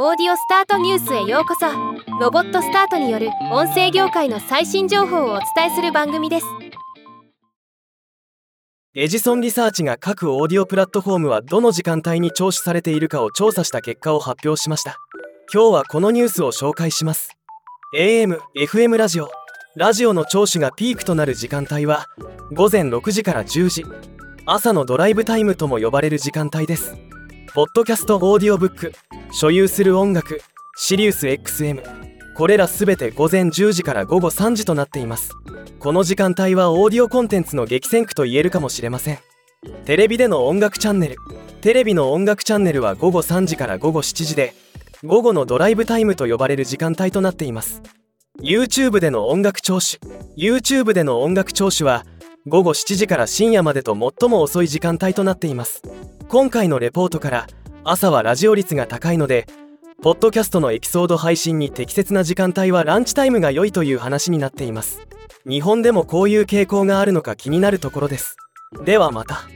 オーディオスタートニュースへようこそ。ロボットスタートによる音声業界の最新情報をお伝えする番組です。エジソンリサーチが各オーディオプラットフォームはどの時間帯に聴取されているかを調査した結果を発表しました。今日はこのニュースを紹介します。AM、FM ラジオ。ラジオの聴取がピークとなる時間帯は午前6時から10時。朝のドライブタイムとも呼ばれる時間帯です。ポッドキャストオーディオブック所有する音楽シリウス XM これらすべて午前10時から午後3時となっています。この時間帯はオーディオコンテンツの激戦区と言えるかもしれません。テレビでの音楽チャンネルテレビの音楽チャンネルは午後3時から午後7時で午後のドライブタイムと呼ばれる時間帯となっています。YouTube での音楽聴取 YouTube での音楽聴取は午後7時から深夜までと最も遅い時間帯となっています。今回のレポートから朝はラジオ率が高いのでポッドキャストのエピソード配信に適切な時間帯はランチタイムが良いという話になっています。日本でもこういう傾向があるのか気になるところです。ではまた。